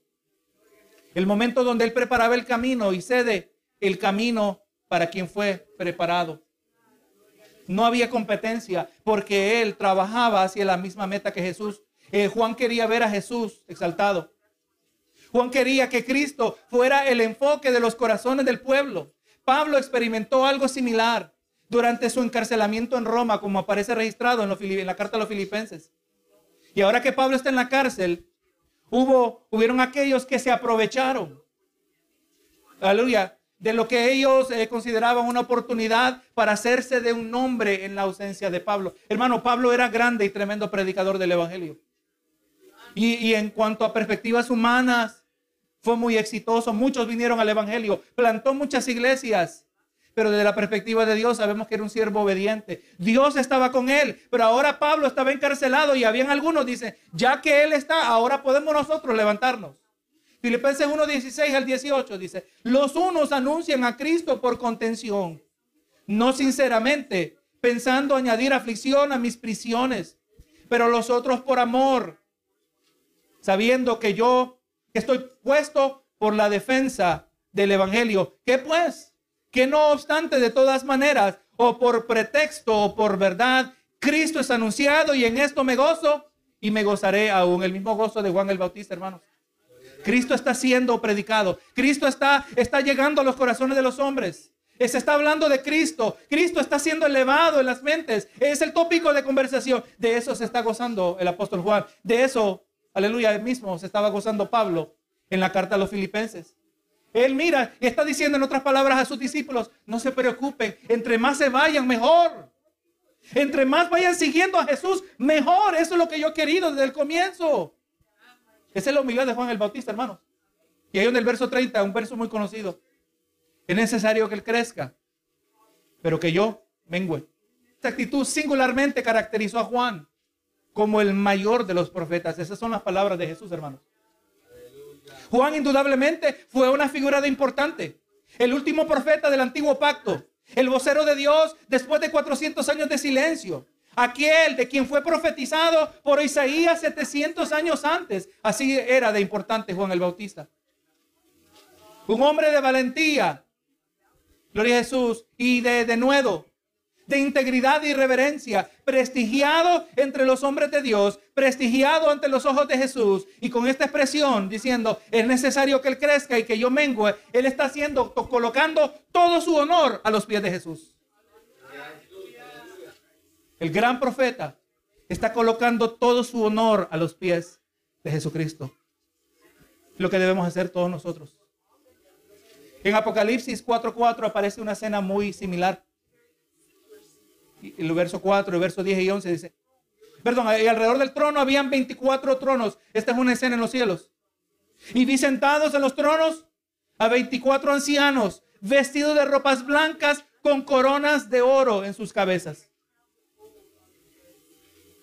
El momento donde él preparaba el camino y cede el camino para quien fue preparado. No había competencia porque él trabajaba hacia la misma meta que Jesús. Eh, Juan quería ver a Jesús exaltado. Juan quería que Cristo fuera el enfoque de los corazones del pueblo. Pablo experimentó algo similar durante su encarcelamiento en Roma, como aparece registrado en, la carta a los filipenses. Y ahora que Pablo está en la cárcel, hubo, hubieron aquellos que se aprovecharon. Aleluya de lo que ellos eh, consideraban una oportunidad para hacerse de un nombre en la ausencia de Pablo. Hermano, Pablo era grande y tremendo predicador del Evangelio. Y, y, en cuanto a perspectivas humanas, fue muy exitoso. Muchos vinieron al Evangelio, plantó muchas iglesias. pero desde la perspectiva de Dios sabemos que era un siervo obediente. Dios estaba con él, pero ahora Pablo estaba encarcelado y habían algunos, dice, ya que él está, ahora podemos nosotros levantarnos. Filipenses 1, 16 al 18 dice, los unos anuncian a Cristo por contención, no sinceramente, pensando añadir aflicción a mis prisiones, pero los otros por amor, sabiendo que yo estoy puesto por la defensa del Evangelio. ¿Qué pues? Que no obstante, de todas maneras, o por pretexto o por verdad, Cristo es anunciado y en esto me gozo y me gozaré aún. El mismo gozo de Juan el Bautista, hermanos. Cristo está siendo predicado. Cristo está, está llegando a los corazones de los hombres. Se está hablando de Cristo. Cristo está siendo elevado en las mentes. Es el tópico de conversación. De eso se está gozando el apóstol Juan. De eso, aleluya, mismo se estaba gozando Pablo en la carta a los filipenses. Él mira y está diciendo en otras palabras a sus discípulos, no se preocupen, entre más se vayan, mejor. Entre más vayan siguiendo a Jesús, mejor. Eso es lo que yo he querido desde el comienzo. Esa es la humildad de Juan el Bautista, hermanos. Y ahí en el verso 30, un verso muy conocido. Es necesario que él crezca, pero que yo mengue. Esta actitud singularmente caracterizó a Juan como el mayor de los profetas. Esas son las palabras de Jesús, hermanos. Juan indudablemente fue una figura de importante. El último profeta del antiguo pacto. El vocero de Dios después de 400 años de silencio. Aquel de quien fue profetizado por Isaías 700 años antes. Así era de importante Juan el Bautista. Un hombre de valentía. Gloria a Jesús. Y de denuedo de integridad y reverencia, prestigiado entre los hombres de Dios, prestigiado ante los ojos de Jesús. Y con esta expresión diciendo, es necesario que Él crezca y que yo mengue, Él está haciendo, colocando todo su honor a los pies de Jesús. El gran profeta está colocando todo su honor a los pies de Jesucristo. Lo que debemos hacer todos nosotros. En Apocalipsis 4:4 aparece una escena muy similar el verso 4, el verso 10 y 11 dice, perdón, y alrededor del trono habían 24 tronos. Esta es una escena en los cielos. Y vi sentados en los tronos a 24 ancianos vestidos de ropas blancas con coronas de oro en sus cabezas.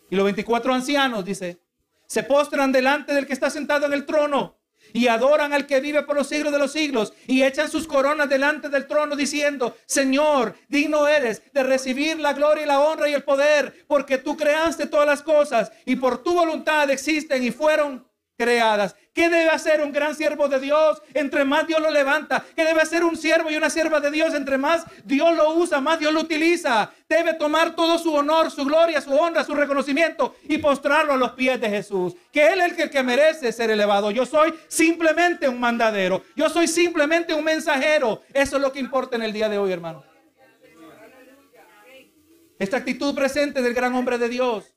Y los 24 ancianos, dice, se postran delante del que está sentado en el trono y adoran al que vive por los siglos de los siglos y echan sus coronas delante del trono diciendo, Señor, digno eres de recibir la gloria y la honra y el poder, porque tú creaste todas las cosas y por tu voluntad existen y fueron creadas. ¿Qué debe hacer un gran siervo de Dios? Entre más Dios lo levanta. ¿Qué debe hacer un siervo y una sierva de Dios? Entre más Dios lo usa, más Dios lo utiliza. Debe tomar todo su honor, su gloria, su honra, su reconocimiento y postrarlo a los pies de Jesús. Que Él es el que merece ser elevado. Yo soy simplemente un mandadero. Yo soy simplemente un mensajero. Eso es lo que importa en el día de hoy, hermano. Esta actitud presente del gran hombre de Dios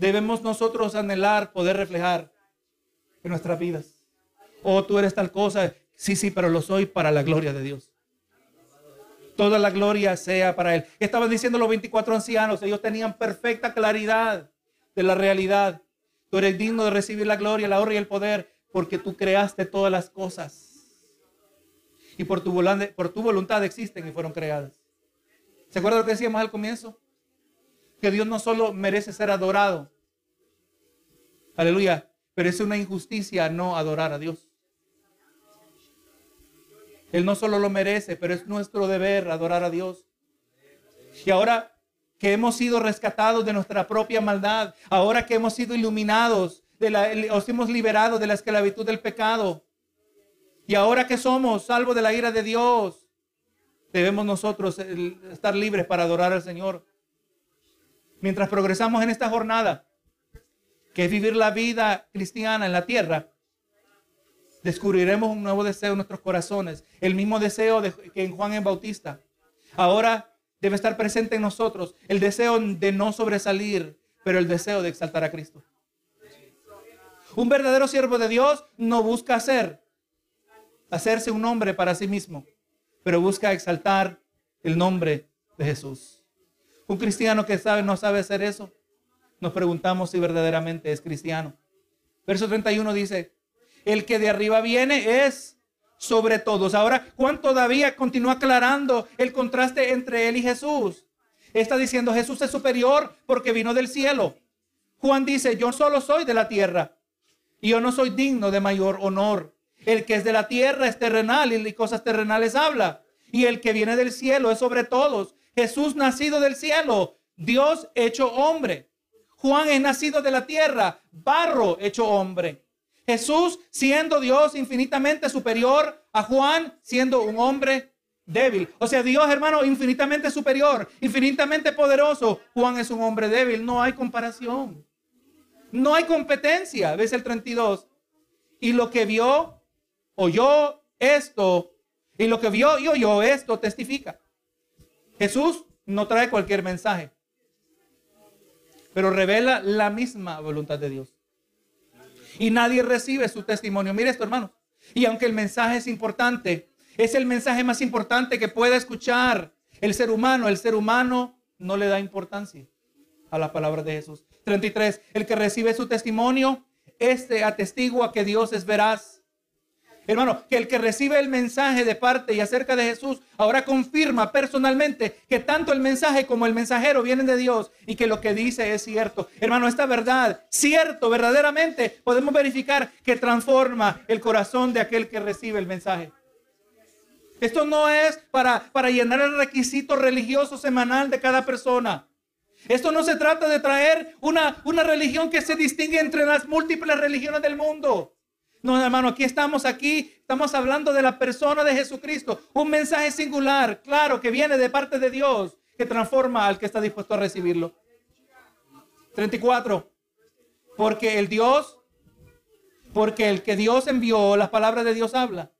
debemos nosotros anhelar poder reflejar en nuestras vidas. Oh, tú eres tal cosa. Sí, sí, pero lo soy para la gloria de Dios. Toda la gloria sea para Él. Estaban diciendo los 24 ancianos, ellos tenían perfecta claridad de la realidad. Tú eres digno de recibir la gloria, la honra y el poder porque tú creaste todas las cosas. Y por tu, voluntad existen y fueron creadas. ¿Se acuerdan lo que decíamos al comienzo? Que Dios no solo merece ser adorado. Aleluya. Pero es una injusticia no adorar a Dios. Él no solo lo merece, pero es nuestro deber adorar a Dios. Y ahora que hemos sido rescatados de nuestra propia maldad, ahora que hemos sido iluminados, de la, os hemos liberado de la esclavitud del pecado, y ahora que somos salvos de la ira de Dios, debemos nosotros estar libres para adorar al Señor. Mientras progresamos en esta jornada, que es vivir la vida cristiana en la tierra, descubriremos un nuevo deseo en nuestros corazones, el mismo deseo de, que en Juan el Bautista. Ahora debe estar presente en nosotros el deseo de no sobresalir, pero el deseo de exaltar a Cristo. Un verdadero siervo de Dios no busca hacer, hacerse un nombre para sí mismo, pero busca exaltar el nombre de Jesús. Un cristiano que sabe no sabe hacer eso, nos preguntamos si verdaderamente es cristiano. Verso 31 dice, el que de arriba viene es sobre todos. Ahora, Juan todavía continúa aclarando el contraste entre él y Jesús. Está diciendo, Jesús es superior porque vino del cielo. Juan dice, yo solo soy de la tierra y yo no soy digno de mayor honor. El que es de la tierra es terrenal y cosas terrenales habla. Y el que viene del cielo es sobre todos. Jesús nacido del cielo, Dios hecho hombre. Juan es nacido de la tierra, barro hecho hombre. Jesús siendo Dios infinitamente superior a Juan siendo un hombre débil. O sea, Dios hermano infinitamente superior, infinitamente poderoso. Juan es un hombre débil. No hay comparación. No hay competencia. ¿Ves el 32? Y lo que vio, oyó esto, y lo que vio y oyó esto testifica. Jesús no trae cualquier mensaje, pero revela la misma voluntad de Dios. Y nadie recibe su testimonio. Mire esto, hermano. Y aunque el mensaje es importante, es el mensaje más importante que pueda escuchar el ser humano. El ser humano no le da importancia a la palabra de Jesús. 33. El que recibe su testimonio, este atestigua que Dios es veraz. Hermano, que el que recibe el mensaje de parte y acerca de Jesús ahora confirma personalmente que tanto el mensaje como el mensajero vienen de Dios y que lo que dice es cierto. Hermano, esta verdad, cierto, verdaderamente, podemos verificar que transforma el corazón de aquel que recibe el mensaje. Esto no es para, para llenar el requisito religioso semanal de cada persona. Esto no se trata de traer una, una religión que se distingue entre las múltiples religiones del mundo. No, hermano, aquí estamos, aquí estamos hablando de la persona de Jesucristo. Un mensaje singular, claro, que viene de parte de Dios, que transforma al que está dispuesto a recibirlo. 34. Porque el Dios, porque el que Dios envió, las palabras de Dios habla.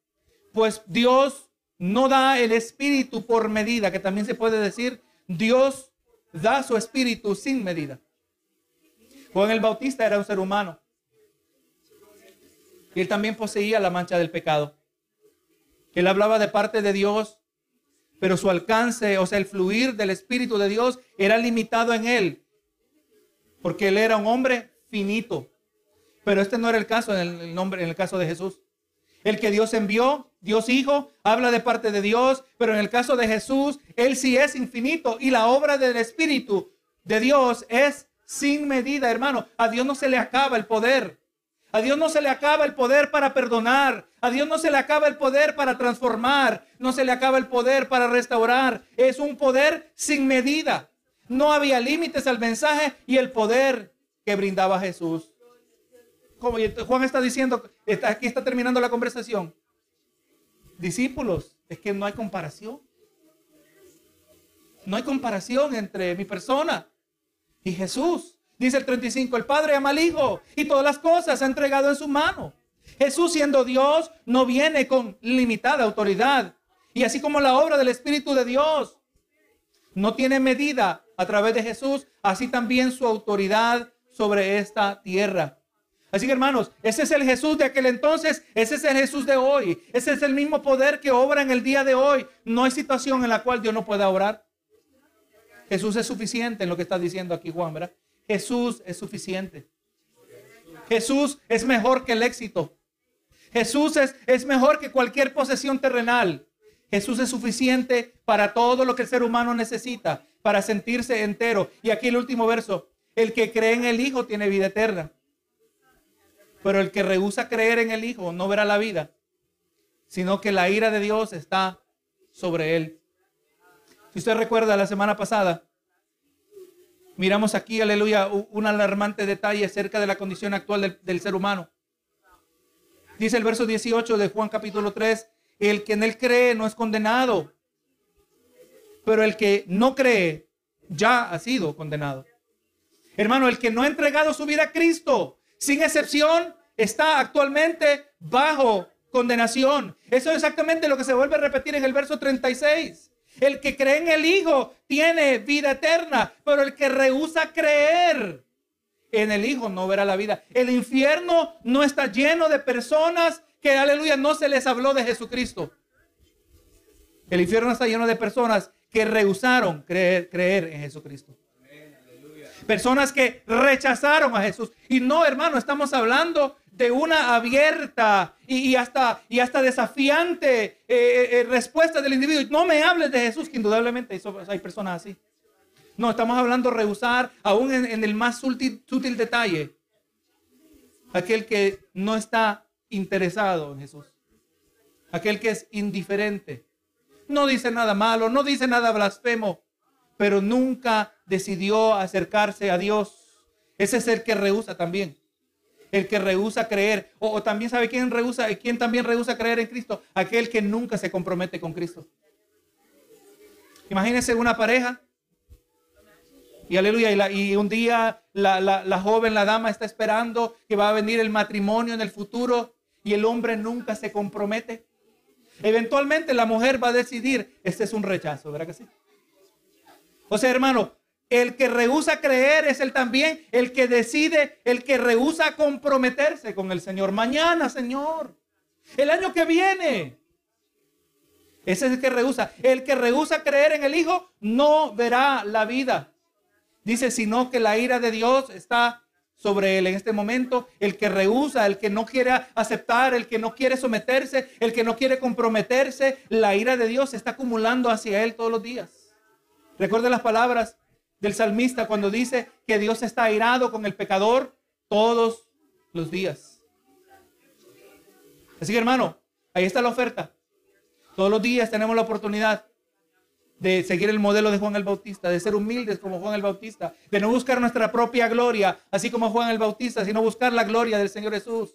Pues Dios no da el espíritu por medida, que también se puede decir, Dios da su espíritu sin medida. Juan el Bautista era un ser humano. Él también poseía la mancha del pecado. Él hablaba de parte de Dios, pero su alcance, o sea, el fluir del Espíritu de Dios era limitado en él, porque él era un hombre finito. Pero este no era el caso en el, nombre, en el caso de Jesús. El que Dios envió, Dios Hijo, habla de parte de Dios, pero en el caso de Jesús, Él sí es infinito y la obra del Espíritu de Dios es sin medida, hermano. A Dios no se le acaba el poder. A Dios no se le acaba el poder para perdonar. A Dios no se le acaba el poder para transformar. No se le acaba el poder para restaurar. Es un poder sin medida. No había límites al mensaje y el poder que brindaba Jesús. Como Juan está diciendo, aquí está terminando la conversación. Discípulos, es que no hay comparación. No hay comparación entre mi persona y Jesús. Dice el 35, el Padre ama al Hijo y todas las cosas ha entregado en su mano. Jesús siendo Dios no viene con limitada autoridad. Y así como la obra del Espíritu de Dios no tiene medida a través de Jesús, así también su autoridad sobre esta tierra. Así que hermanos, ese es el Jesús de aquel entonces, ese es el Jesús de hoy, ese es el mismo poder que obra en el día de hoy. No hay situación en la cual Dios no pueda obrar. Jesús es suficiente en lo que está diciendo aquí Juan, ¿verdad? Jesús es suficiente. Jesús es mejor que el éxito. Jesús es, es mejor que cualquier posesión terrenal. Jesús es suficiente para todo lo que el ser humano necesita, para sentirse entero. Y aquí el último verso, el que cree en el Hijo tiene vida eterna. Pero el que rehúsa creer en el Hijo no verá la vida, sino que la ira de Dios está sobre él. Si usted recuerda la semana pasada, Miramos aquí, aleluya, un alarmante detalle acerca de la condición actual del, ser humano. Dice el verso 18 de Juan capítulo 3, el que en él cree no es condenado, pero el que no cree ya ha sido condenado. Hermano, el que no ha entregado su vida a Cristo, sin excepción, está actualmente bajo condenación. Eso es exactamente lo que se vuelve a repetir en el verso 36. El que cree en el Hijo tiene vida eterna, pero el que rehúsa creer en el Hijo no verá la vida. El infierno no está lleno de personas que, aleluya, no se les habló de Jesucristo. El infierno está lleno de personas que rehusaron creer, creer en Jesucristo. Personas que rechazaron a Jesús. Y no, hermano, estamos hablando de una abierta y, hasta, y hasta desafiante eh, eh, eh, respuesta del individuo. No me hables de Jesús, que indudablemente hay personas así. No, estamos hablando de rehusar, aún en, el más sutil, sutil detalle, aquel que no está interesado en Jesús, aquel que es indiferente. No dice nada malo, no dice nada blasfemo, pero nunca decidió acercarse a Dios. Ese es el que rehúsa también. El que rehúsa creer. O, también sabe quién rehúsa, quién también rehúsa creer en Cristo. Aquel que nunca se compromete con Cristo. Imagínense una pareja. Y aleluya. Y, un día la, la joven, la dama está esperando que va a venir el matrimonio en el futuro. Y el hombre nunca se compromete. Eventualmente la mujer va a decidir, este es un rechazo, ¿verdad que sí? O sea, hermano, el que rehúsa creer es el también el que decide, el que rehúsa comprometerse con el Señor. Mañana, Señor. El año que viene. Ese es el que rehúsa. El que rehúsa creer en el Hijo no verá la vida. Dice, sino que la ira de Dios está sobre él en este momento. El que rehúsa, el que no quiere aceptar, el que no quiere someterse, el que no quiere comprometerse, la ira de Dios se está acumulando hacia él todos los días. Recuerde las palabras del salmista cuando dice que Dios está airado con el pecador todos los días. Así que hermano, ahí está la oferta. Todos los días tenemos la oportunidad de seguir el modelo de Juan el Bautista, de ser humildes como Juan el Bautista, de no buscar nuestra propia gloria, así como Juan el Bautista, sino buscar la gloria del Señor Jesús.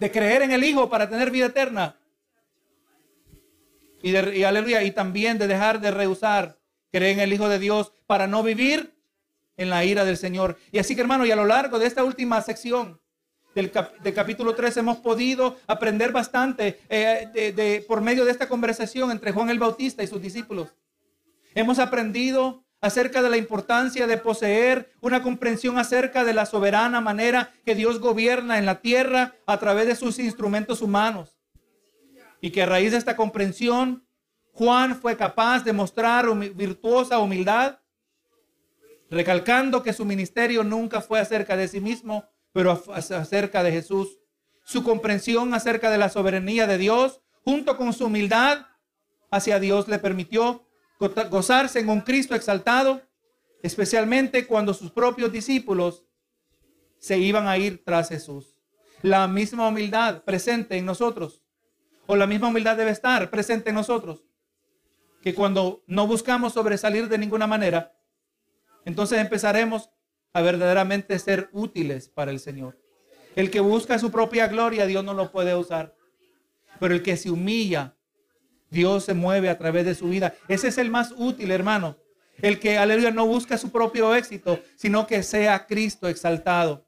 De creer en el Hijo para tener vida eterna y, aleluya, y también de dejar de rehusar creer en el Hijo de Dios para no vivir en la ira del Señor. Y así que hermano, y a lo largo de esta última sección del, capítulo 3 hemos podido aprender bastante eh, por medio de esta conversación entre Juan el Bautista y sus discípulos. Hemos aprendido acerca de la importancia de poseer una comprensión acerca de la soberana manera que Dios gobierna en la tierra a través de sus instrumentos humanos. Y que a raíz de esta comprensión, Juan fue capaz de mostrar virtuosa humildad, recalcando que su ministerio nunca fue acerca de sí mismo, pero acerca de Jesús. Su comprensión acerca de la soberanía de Dios, junto con su humildad hacia Dios, le permitió gozarse en un Cristo exaltado, especialmente cuando sus propios discípulos se iban a ir tras Jesús. La misma humildad presente en nosotros o la misma humildad debe estar presente en nosotros. Que cuando no buscamos sobresalir de ninguna manera, entonces empezaremos a verdaderamente ser útiles para el Señor. El que busca su propia gloria, Dios no lo puede usar. Pero el que se humilla, Dios se mueve a través de su vida. Ese es el más útil, hermano. El que, aleluya, no busca su propio éxito, sino que sea Cristo exaltado.